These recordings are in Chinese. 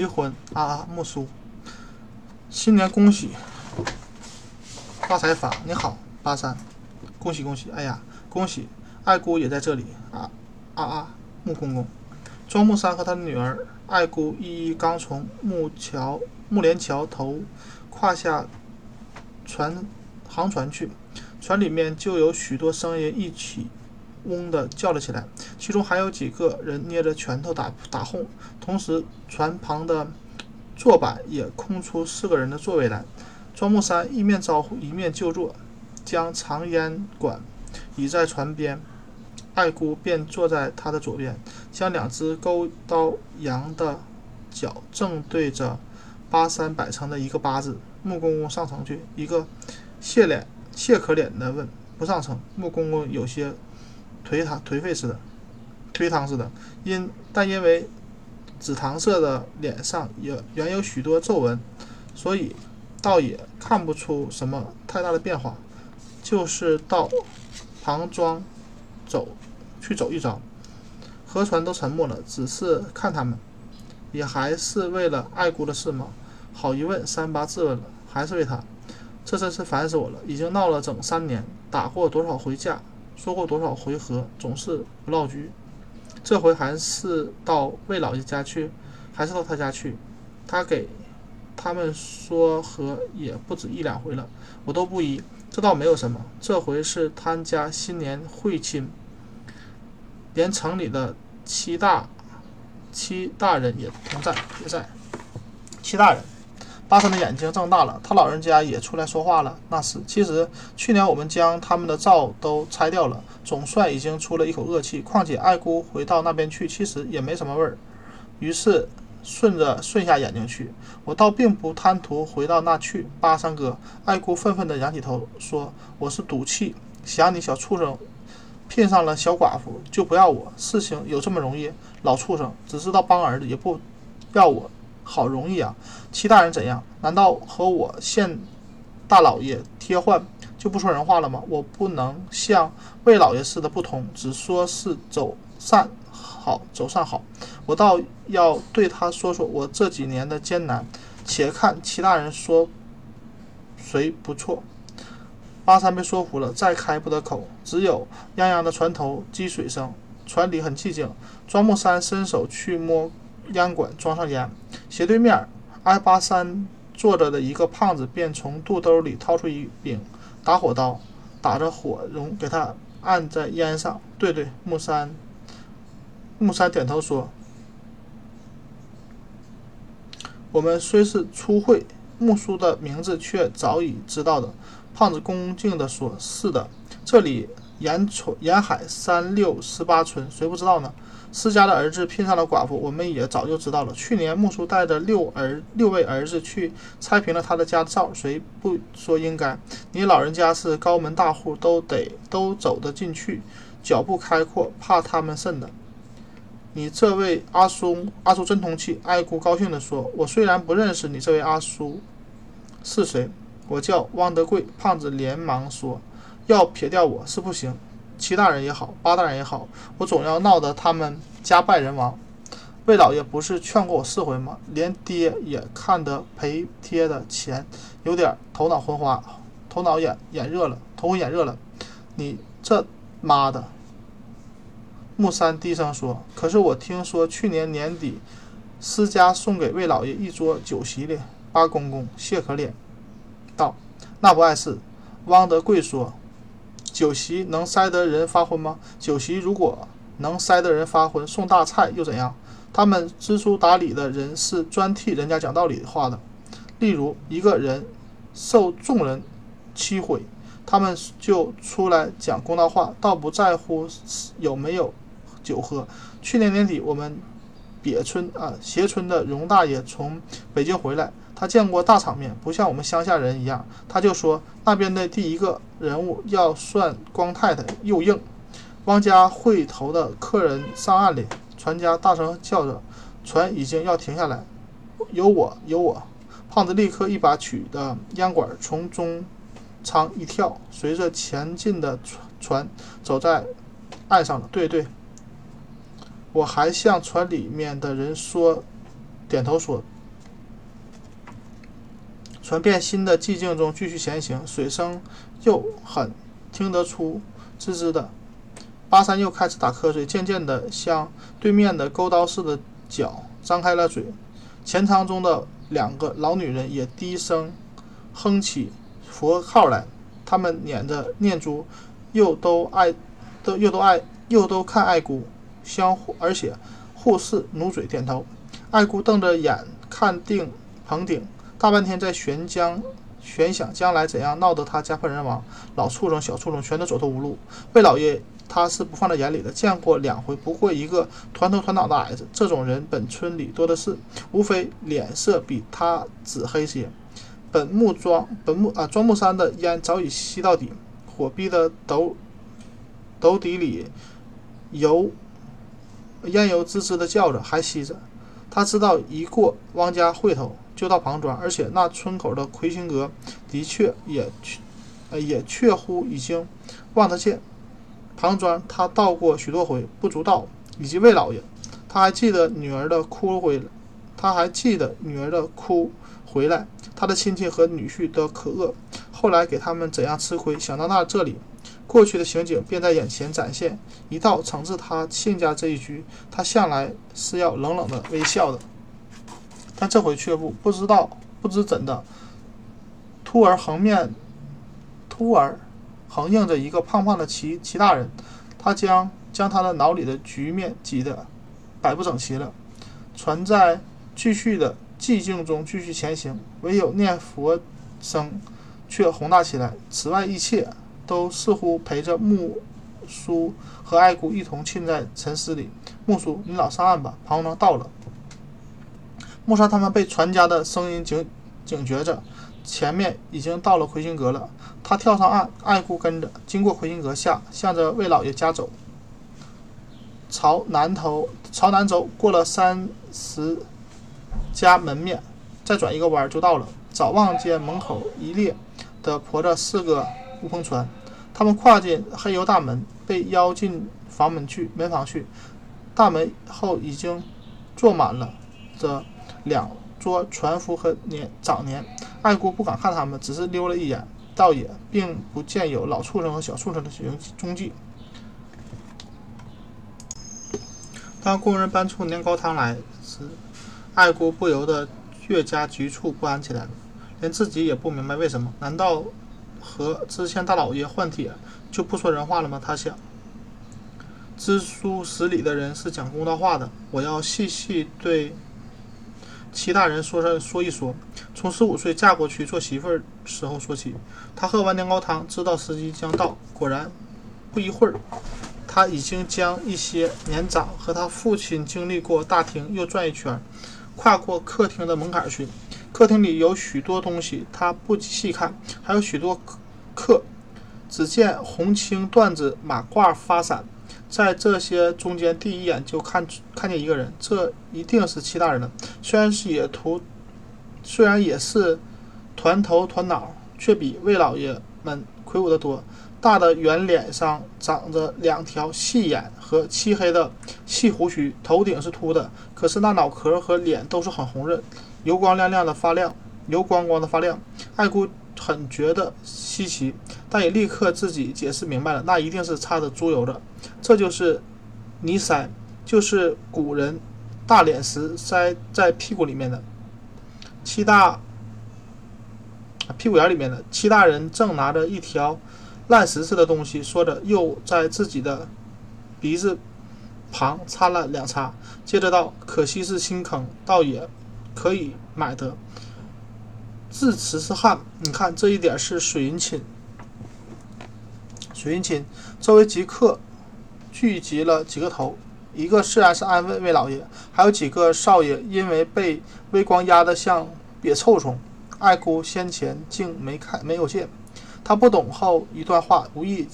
离婚啊啊！木叔，新年恭喜，发财发！你好，八三，恭喜恭喜！哎呀，恭喜！爱姑也在这里啊啊啊！木公公，庄木山和他的女儿爱姑依依刚从木桥木莲桥头跨下船航船去，船里面就有许多声音一起。嗡的叫了起来，其中还有几个人捏着拳头打打哄。同时，船旁的坐板也空出四个人的座位来。庄木山一面招呼，一面就坐，将长烟管倚在船边。爱姑便坐在他的左边，将两只勾刀羊的脚正对着八三摆成的一个八字。木公公上城去，一个谢脸谢可脸的问：“不上城？”木公公有些。颓唐颓废似的，颓唐似的，因但因为紫檀色的脸上也原有许多皱纹，所以倒也看不出什么太大的变化。就是到庞庄走去走一遭，河船都沉默了，只是看他们，也还是为了爱姑的事吗？好一问，三八自问了，还是为他。这真是烦死我了！已经闹了整三年，打过多少回架？说过多少回合，总是不落局。这回还是到魏老爷家去，还是到他家去？他给他们说和也不止一两回了，我都不依。这倒没有什么，这回是他家新年会亲，连城里的七大七大人也同在，也在。七大人。巴三的眼睛睁大了，他老人家也出来说话了。那是，其实去年我们将他们的灶都拆掉了，总算已经出了一口恶气。况且爱姑回到那边去，其实也没什么味儿。于是顺着顺下眼睛去，我倒并不贪图回到那去。巴三哥，爱姑愤愤地仰起头说：“我是赌气，想你小畜生，聘上了小寡妇就不要我。事情有这么容易？老畜生只知道帮儿子，也不要我。”好容易啊！七大人怎样？难道和我县大老爷贴换就不说人话了吗？我不能像魏老爷似的不同，只说是走散好，走散好。我倒要对他说说我这几年的艰难。且看七大人说谁不错。八三被说服了，再开不得口，只有泱泱的船头积水声。船里很寂静。庄木山伸手去摸。烟管装上烟，斜对面挨八三坐着的一个胖子便从肚兜里掏出一柄打火刀，打着火绒给他按在烟上。对对，木三，木三点头说：“我们虽是初会，木叔的名字却早已知道的。”胖子恭敬地说：“是的，这里沿村沿海三六十八村，谁不知道呢？”施家的儿子聘上了寡妇，我们也早就知道了。去年木叔带着六儿六位儿子去拆平了他的家灶，谁不说应该？你老人家是高门大户，都得都走得进去，脚步开阔，怕他们甚的。你这位阿叔，阿叔真通气。爱姑高兴地说：“我虽然不认识你这位阿叔是谁，我叫汪德贵。”胖子连忙说：“要撇掉我是不行。”七大人也好，八大人也好，我总要闹得他们家败人亡。魏老爷不是劝过我四回吗？连爹也看得赔贴的钱，有点头脑昏花，头脑眼眼热了，头昏眼热了。你这妈的！木三低声说：“可是我听说去年年底，施家送给魏老爷一桌酒席哩。”八公公谢可脸道：“那不碍事。”汪德贵说。酒席能塞得人发昏吗？酒席如果能塞得人发昏，送大菜又怎样？他们知书达理的人是专替人家讲道理的话的。例如一个人受众人欺毁，他们就出来讲公道话，倒不在乎有没有酒喝。去年年底，我们别村啊斜村的荣大爷从北京回来。他见过大场面，不像我们乡下人一样。他就说那边的第一个人物要算光太太又硬。汪家会头的客人上岸了，船家大声叫着，船已经要停下来。有我，有我。胖子立刻一把取的烟管从中舱一跳，随着前进的船船走在岸上了。对对，我还向船里面的人说。点头说：“传遍新的寂静中继续前行，水声又很听得出吱吱的。”巴山又开始打瞌睡，渐渐地向对面的钩刀似的脚张开了嘴。前舱中的两个老女人也低声哼起佛号来，她们捻着念珠，又都爱，都又都爱，又都看爱姑，相互而且互视努嘴点头。爱姑瞪着眼看定棚顶，大半天在悬将悬想将来怎样闹得他家破人亡，老畜生小畜生全都走投无路。魏老爷。他是不放在眼里的，见过两回，不过一个团头团脑的矮子。这种人本村里多的是，无非脸色比他紫黑些。本木庄本木啊庄木山的烟早已吸到底，火逼的斗斗底里油烟油滋滋的叫着，还吸着。他知道一过汪家会头就到庞庄，而且那村口的魁星阁的确也呃也确乎已经望得见。庞庄，他到过许多回，不足道。以及魏老爷，他还记得女儿的哭回，他还记得女儿的哭回来，他的亲戚和女婿的可恶，后来给他们怎样吃亏。想到那这里，过去的情景便在眼前展现。一到惩治他亲家这一局，他向来是要冷冷的微笑的，但这回却不，不知道不知怎的，突而横面，突而。横映着一个胖胖的齐齐大人，他将将他的脑里的局面挤得摆不整齐了。船在继续的寂静中继续前行，唯有念佛声却宏大起来。此外一切都似乎陪着木叔和爱姑一同浸在沉思里。木叔，你老上岸吧，庞庄到了。木沙他们被船家的声音警警觉着。前面已经到了魁星阁了，他跳上岸，爱姑跟着，经过魁星阁下，向着魏老爷家走。朝南头，朝南走，过了三十家门面，再转一个弯就到了。早望见门口一列的驮着四个乌篷船，他们跨进黑油大门，被邀进房门去，门房去。大门后已经坐满了这两桌船夫和年长年。爱姑不敢看他们，只是溜了一眼，倒也并不见有老畜生和小畜生的踪踪迹。当工人搬出年糕汤来时，爱姑不由得越加局促不安起来了，连自己也不明白为什么。难道和知县大老爷换帖就不说人话了吗？他想。知书识礼的人是讲公道话的，我要细细对。齐大人说说说一说，从十五岁嫁过去做媳妇儿时候说起。他喝完年糕汤，知道时机将到。果然，不一会儿，他已经将一些年长和他父亲经历过大厅，又转一圈，跨过客厅的门槛去。客厅里有许多东西，他不细看，还有许多客。只见红青缎子马褂发散。在这些中间，第一眼就看看见一个人，这一定是齐大人了。虽然是也图，虽然也是团头团脑，却比魏老爷们魁梧得多。大的圆脸上长着两条细眼和漆黑的细胡须，头顶是秃的，可是那脑壳和脸都是很红润，油光亮亮的发亮，油光光的发亮。爱姑很觉得稀奇，但也立刻自己解释明白了，那一定是擦着猪油的。这就是泥塞，就是古人大脸石塞在屁股里面的。七大屁股眼里面的七大人正拿着一条烂石似的东西，说着，又在自己的鼻子旁擦了两擦，接着道：“可惜是新坑，倒也可以买的。字词是汉，你看这一点是水银钦。水银钦周围即刻。”聚集了几个头，一个自然是安慰魏老爷，还有几个少爷因为被微光压得像瘪臭虫。爱姑先前竟没看没有见，他不懂后一段话，无意，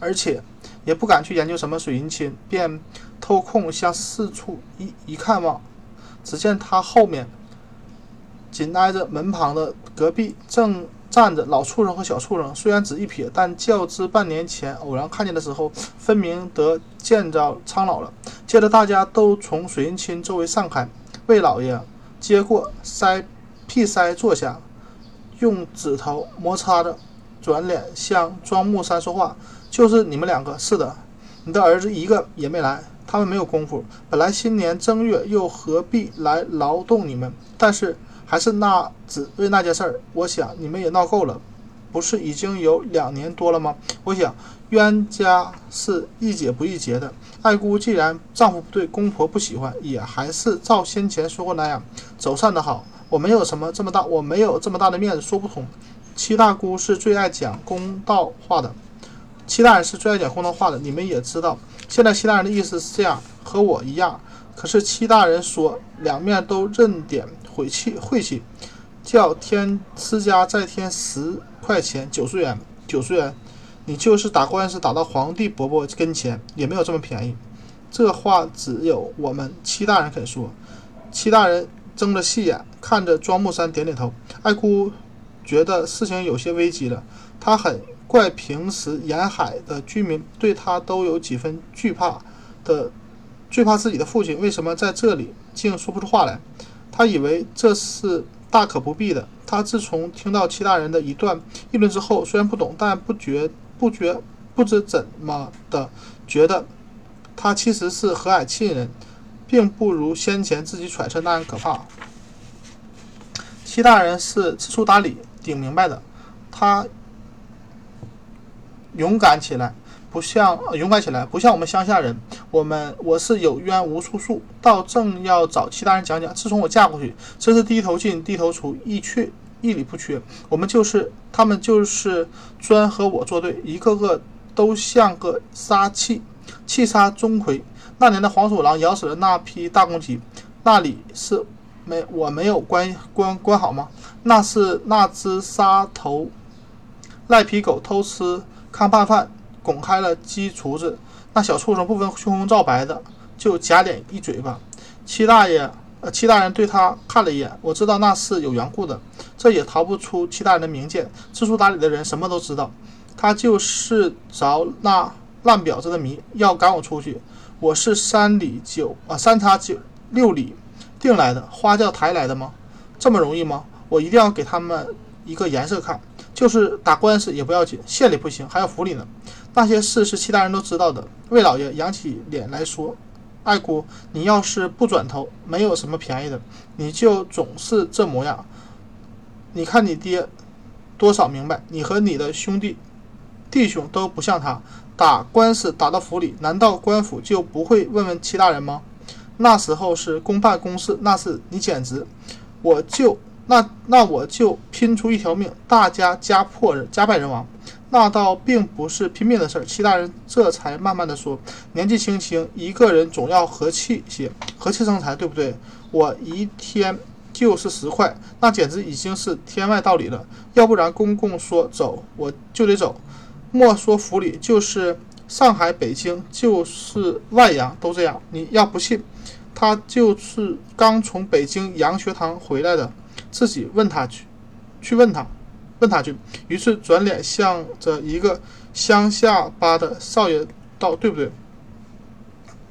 而且也不敢去研究什么水银钦，便偷空向四处一一看望，只见他后面紧挨着门旁的隔壁正。站着老畜生和小畜生，虽然只一瞥，但较之半年前偶然看见的时候，分明得见着苍老了。接着大家都从水银钦周围散开，魏老爷接过塞屁塞坐下，用指头摩擦着，转脸向庄木山说话：“就是你们两个，是的，你的儿子一个也没来，他们没有功夫。本来新年正月又何必来劳动你们？但是还是那只为那件事儿，我想你们也闹够了。”不是已经有两年多了吗？我想冤家是易解不易结的。爱姑既然丈夫不对，公婆不喜欢，也还是照先前说过那样走散的好。我没有什么这么大，我没有这么大的面子说不通。七大姑是最爱讲公道话的，七大人是最爱讲公道话的。你们也知道，现在七大人的意思是这样，和我一样。可是七大人说两面都认点晦气，晦气，叫添私家再添十。块钱九十元，九十元，你就是打官司打到皇帝伯伯跟前，也没有这么便宜。这话只有我们七大人肯说。七大人睁着细眼看着庄木山，点点头。爱姑觉得事情有些危机了，他很怪平时沿海的居民对他都有几分惧怕的，惧怕自己的父亲为什么在这里竟说不出话来。他以为这是。大可不必的。他自从听到其他人的一段议论之后，虽然不懂，但不觉不觉不知怎么的觉得他其实是和蔼亲人，并不如先前自己揣测那样可怕。七大人是知书达理、顶明白的，他勇敢起来。不像勇敢起来，不像我们乡下人。我们我是有冤无处诉，倒正要找其他人讲讲。自从我嫁过去，真是低头进低头出，一缺一理不缺。我们就是他们就是专和我作对，一个个都像个杀气，气杀钟馗。那年的黄鼠狼咬死了那批大公鸡，那里是没我没有关关关好吗？那是那只杀头赖皮狗偷吃糠拌饭。拱开了鸡厨子，那小畜生不分青红皂白的就夹脸一嘴巴。七大爷，呃，七大人对他看了一眼，我知道那是有缘故的，这也逃不出七大人的明鉴。知书达理的人什么都知道，他就是着那烂婊子的迷，要赶我出去。我是三里九啊，三叉九六里定来的，花轿抬来的吗？这么容易吗？我一定要给他们一个颜色看，就是打官司也不要紧，县里不行，还要府里呢。那些事是其他人都知道的。魏老爷扬起脸来说：“爱姑，你要是不转头，没有什么便宜的。你就总是这模样。你看你爹多少明白，你和你的兄弟弟兄都不像他。打官司打到府里，难道官府就不会问问其他人吗？那时候是公办公事，那是你简直……我就那那我就拼出一条命，大家家破人家败人亡。”那倒并不是拼命的事儿，戚大人这才慢慢的说：“年纪轻轻，一个人总要和气些，和气生财，对不对？我一天就是十块，那简直已经是天外道理了。要不然公公说走，我就得走。莫说府里，就是上海、北京，就是外洋，都这样。你要不信，他就是刚从北京洋学堂回来的，自己问他去，去问他。”问他去，于是转脸向着一个乡下巴的少爷道：“对不对？”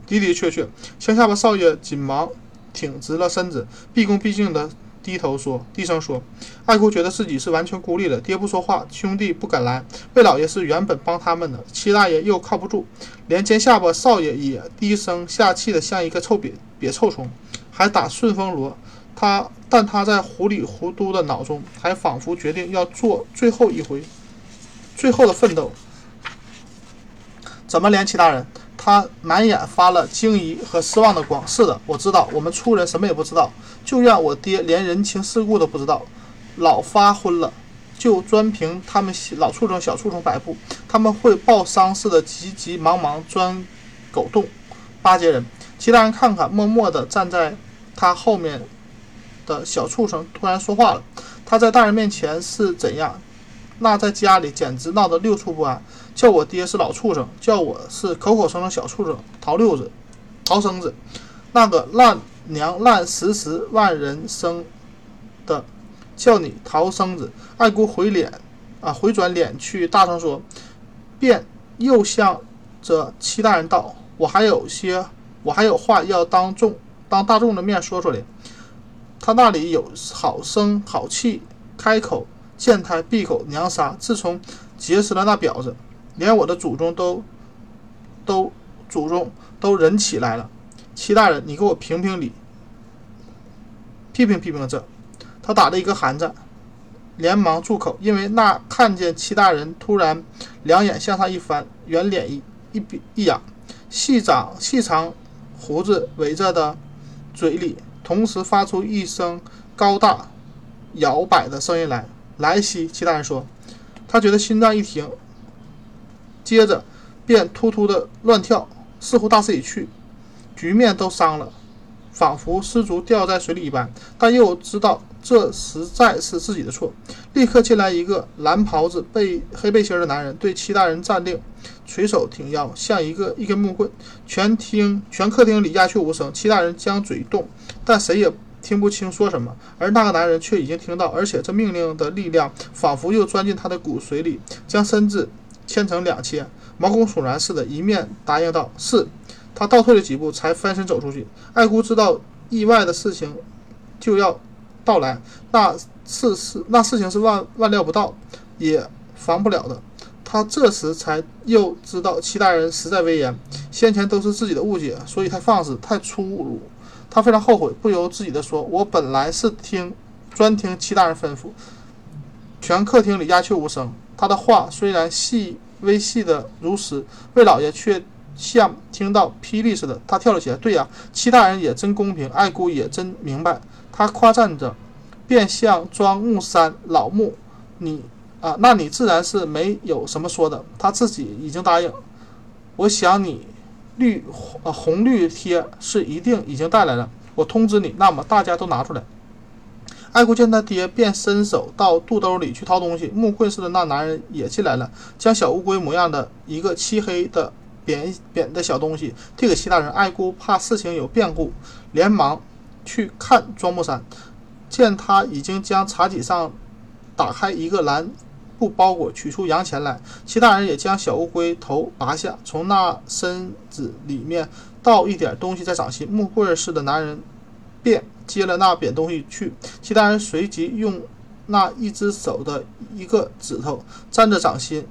的的确确，乡下巴少爷紧忙挺直了身子，毕恭毕敬地低头说：“低声说，爱姑觉得自己是完全孤立的，爹不说话，兄弟不敢来。魏老爷是原本帮他们的，七大爷又靠不住，连尖下巴少爷也低声下气的像一个臭瘪瘪臭虫，还打顺风锣。”他，但他在糊里糊涂的脑中，还仿佛决定要做最后一回，最后的奋斗。怎么连其他人？他满眼发了惊疑和失望的光。是的，我知道，我们粗人什么也不知道，就怨我爹连人情世故都不知道，老发昏了，就专凭他们老畜生、小畜生摆布，他们会报丧似的急急忙忙钻狗洞，巴结人。其他人看看，默默地站在他后面。的小畜生突然说话了，他在大人面前是怎样，那在家里简直闹得六处不安。叫我爹是老畜生，叫我是口口声声小畜生，逃六子，逃生子，那个烂娘烂十十万人生的，叫你逃生子。爱姑回脸啊，回转脸去，大声说，便又向着七大人道：“我还有些，我还有话要当众当大众的面说出来。”他那里有好声好气，开口见胎闭口娘杀。自从结识了那婊子，连我的祖宗都都祖宗都忍起来了。齐大人，你给我评评理，批评批评这。他打了一个寒战，连忙住口，因为那看见齐大人突然两眼向上一翻，圆脸一一一仰，细长细长胡子围着的嘴里，同时发出一声高大摇摆的声音来。莱西，其他人说，他觉得心脏一停，接着便突突的乱跳，似乎大势已去，局面都伤了，仿佛失足掉在水里一般，但又知道。这实在是自己的错。立刻进来一个蓝袍子、背黑背心的男人，对齐大人站定，垂手挺腰，像一个一根木棍。全厅全客厅里鸦雀无声。齐大人将嘴动，但谁也听不清说什么。而那个男人却已经听到，而且这命令的力量仿佛又钻进他的骨髓里，将身子牵成两切，毛骨悚然似的。一面答应道：“是。”他倒退了几步，才翻身走出去。爱姑知道意外的事情就要。到来，那事是那事情是万万料不到，也防不了的。他这时才又知道齐大人实在威严，先前都是自己的误解，所以太放肆，太粗鲁。他非常后悔，不由自己的说：“我本来是听专听齐大人吩咐。”全客厅里鸦雀无声。他的话虽然细微细的如实，魏老爷却像听到霹雳似的。他跳了起来：“对呀，齐大人也真公平，爱姑也真明白。”他夸赞着，便向庄木山老木，你啊，那你自然是没有什么说的。他自己已经答应。我想你绿红绿贴是一定已经带来了。我通知你，那么大家都拿出来。爱姑见他爹，便伸手到肚兜里去掏东西。木棍似的那男人也进来了，将小乌龟模样的一个漆黑的扁扁的小东西递给齐大人。爱姑怕事情有变故，连忙。去看庄木山，见他已经将茶几上打开一个蓝布包裹，取出洋钱来。其他人也将小乌龟头拔下，从那身子里面倒一点东西在掌心。木棍似的男人便接了那扁东西去。其他人随即用那一只手的一个指头沾着掌心，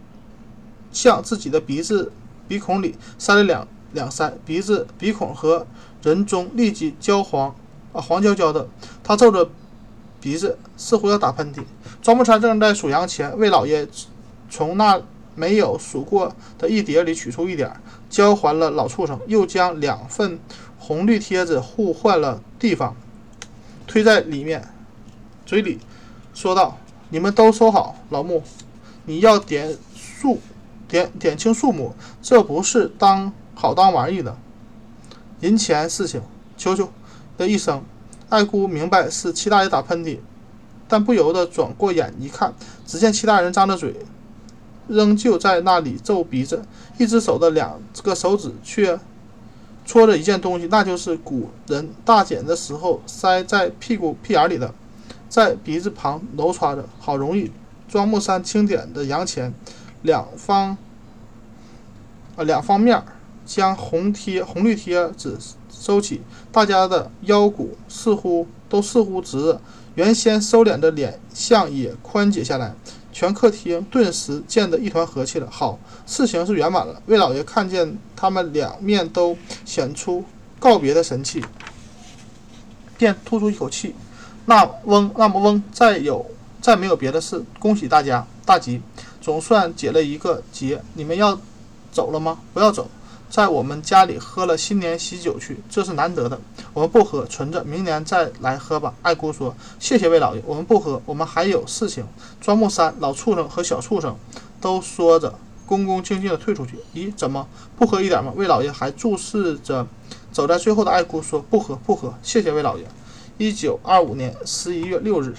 向自己的鼻子鼻孔里塞了两两塞，鼻子鼻孔和人中立即焦黄。啊，黄焦焦的，他皱着鼻子，似乎要打喷嚏。庄木川正在数羊钱，魏老爷从那没有数过的一叠里取出一点，交还了老畜生，又将两份红绿贴子互换了地方，推在里面，嘴里说道：“你们都收好，老木，你要点数，点点清数目，这不是当好当玩意的银钱事情，求求。”的一声，爱姑明白是齐大爷打喷嚏，但不由得转过眼一看，只见齐大人张着嘴，仍旧在那里皱鼻子，一只手的两个手指却戳着一件东西，那就是古人大剪的时候塞在屁股屁眼里的，在鼻子旁揉搓着，好容易。庄木山清点的洋钱，两方啊两方面将红贴红绿贴纸。收起，大家的腰骨似乎都似乎直了，原先收敛的脸相也宽解下来。全客厅顿时见得一团和气了。好，事情是圆满了。魏老爷看见他们两面都显出告别的神气，便吐出一口气。那翁，那么翁，再有再没有别的事，恭喜大家，大吉，总算解了一个结。你们要走了吗？不要走。在我们家里喝了新年喜酒去，这是难得的。我们不喝，存着，明年再来喝吧。爱姑说：“谢谢魏老爷，我们不喝，我们还有事情。”庄木山老畜生和小畜生都说着，恭恭敬敬地退出去。咦，怎么不喝一点吗？魏老爷还注视着走在最后的爱姑说：“不喝，不喝，谢谢魏老爷。”一九二五年十一月六日。